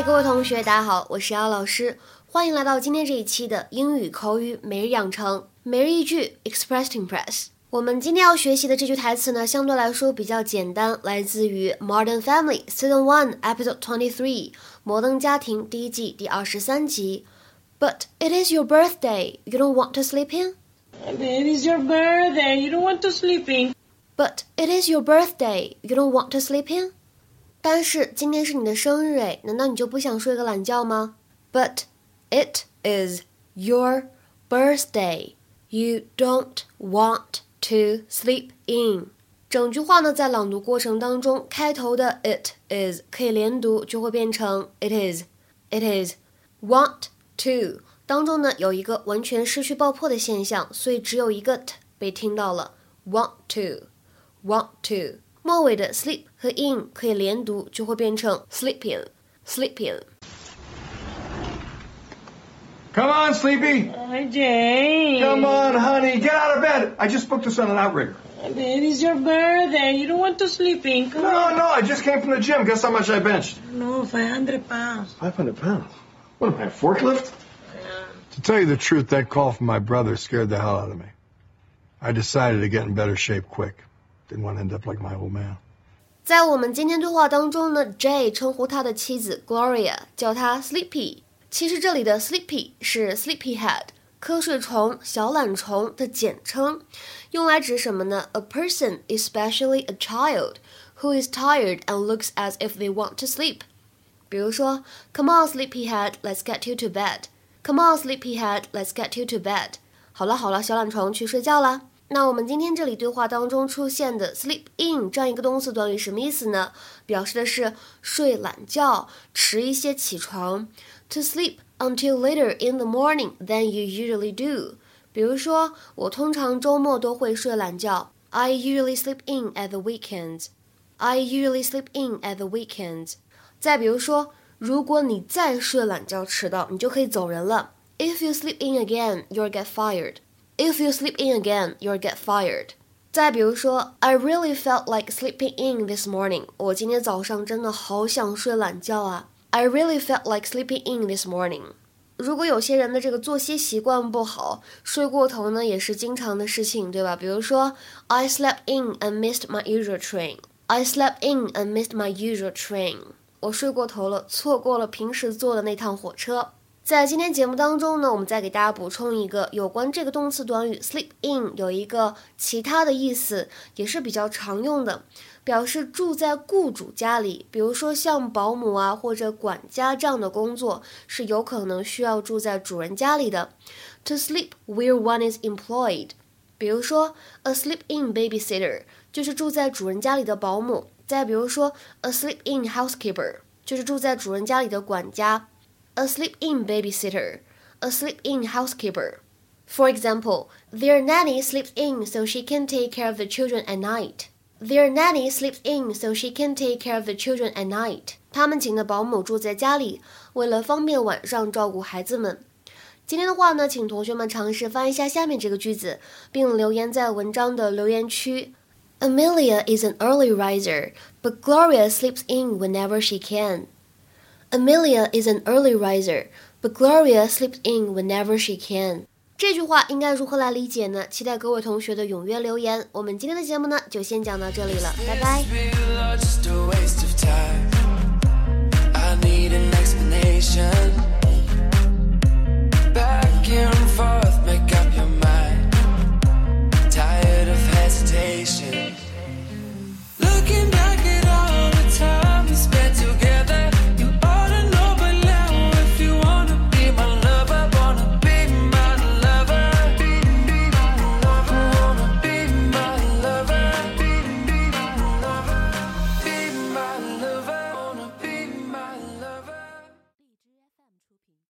嘿，各位同学，大家好，我是姚老师，欢迎来到今天这一期的英语口语每日养成每日一句 Express to Impress。我们今天要学习的这句台词呢，相对来说比较简单，来自于《Modern Family》Season One Episode Twenty Three，《摩登家庭》第一季第二十三集。But it is your birthday. You don't want to sleep in? It is your birthday. You don't want to sleep in. But it is your birthday. You don't want to sleep in? 但是今天是你的生日诶，难道你就不想睡个懒觉吗？But it is your birthday. You don't want to sleep in. 整句话呢，在朗读过程当中，开头的 it is 可以连读，就会变成 it is, it is. Want to 当中呢有一个完全失去爆破的现象，所以只有一个 t 被听到了。Want to, want to. 末尾的 sleep 和 in 可以连读，就会变成 sleeping sleeping。Come on, Sleepy. Hi, Jay. Come on, honey. Get out of bed. I just booked us on an outrigger. It is your birthday. You don't want to sleep in. Come no, on. no. I just came from the gym. Guess how much I benched? No, 500 pounds. 500 pounds? What am I, a forklift? Yeah. To tell you the truth, that call from my brother scared the hell out of me. I decided to get in better shape quick. Didn't want to end up like my old man. 在我们今天对话当中呢，Jay 称呼他的妻子 Gloria，叫她 Sleepy。其实这里的 Sleepy 是 Sleepyhead 瞌睡虫、小懒虫的简称，用来指什么呢？A person, especially a child, who is tired and looks as if they want to sleep。比如说，Come on, Sleepyhead, let's get you to bed. Come on, Sleepyhead, let's get you to bed. 好了好了，小懒虫去睡觉啦。 那我们今天这里对话当中出现的 sleep in 这样一个动词短语什么意思呢？表示的是睡懒觉，迟一些起床。To sleep until later in the morning than you usually do。比如说，我通常周末都会睡懒觉。I usually sleep in at the weekends. I usually sleep in at the weekends. 再比如说，如果你再睡懒觉迟到，你就可以走人了。If you sleep in again, you'll get fired. If you sleep in again, you'll get fired. 再比如说，I really felt like sleeping in this morning. 我今天早上真的好想睡懒觉啊。I really felt like sleeping in this morning. 如果有些人的这个作息习惯不好，睡过头呢也是经常的事情，对吧？比如说，I slept in and missed my usual train. I slept in and missed my usual train. 我睡过头了，错过了平时坐的那趟火车。 在今天节目当中呢，我们再给大家补充一个有关这个动词短语 sleep in 有一个其他的意思，也是比较常用的，表示住在雇主家里。比如说像保姆啊或者管家这样的工作，是有可能需要住在主人家里的。To sleep where one is employed，比如说 a sleep in babysitter 就是住在主人家里的保姆。再比如说 a sleep in housekeeper 就是住在主人家里的管家。a sleep-in babysitter, a sleep-in housekeeper. For example, their nanny sleeps in so she can take care of the children at night. Their nanny sleeps in so she can take care of the children at night. 他们请的保姆住在家里，为了方便晚上照顾孩子们。今天的话呢，请同学们尝试翻译一下下面这个句子，并留言在文章的留言区。Amelia is an early riser, but Gloria sleeps in whenever she can. Amelia is an early riser, but Gloria sleeps in whenever she can. 这句话应该如何来理解呢？期待各位同学的踊跃留言。我们今天的节目呢，就先讲到这里了，拜拜。